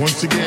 Once again.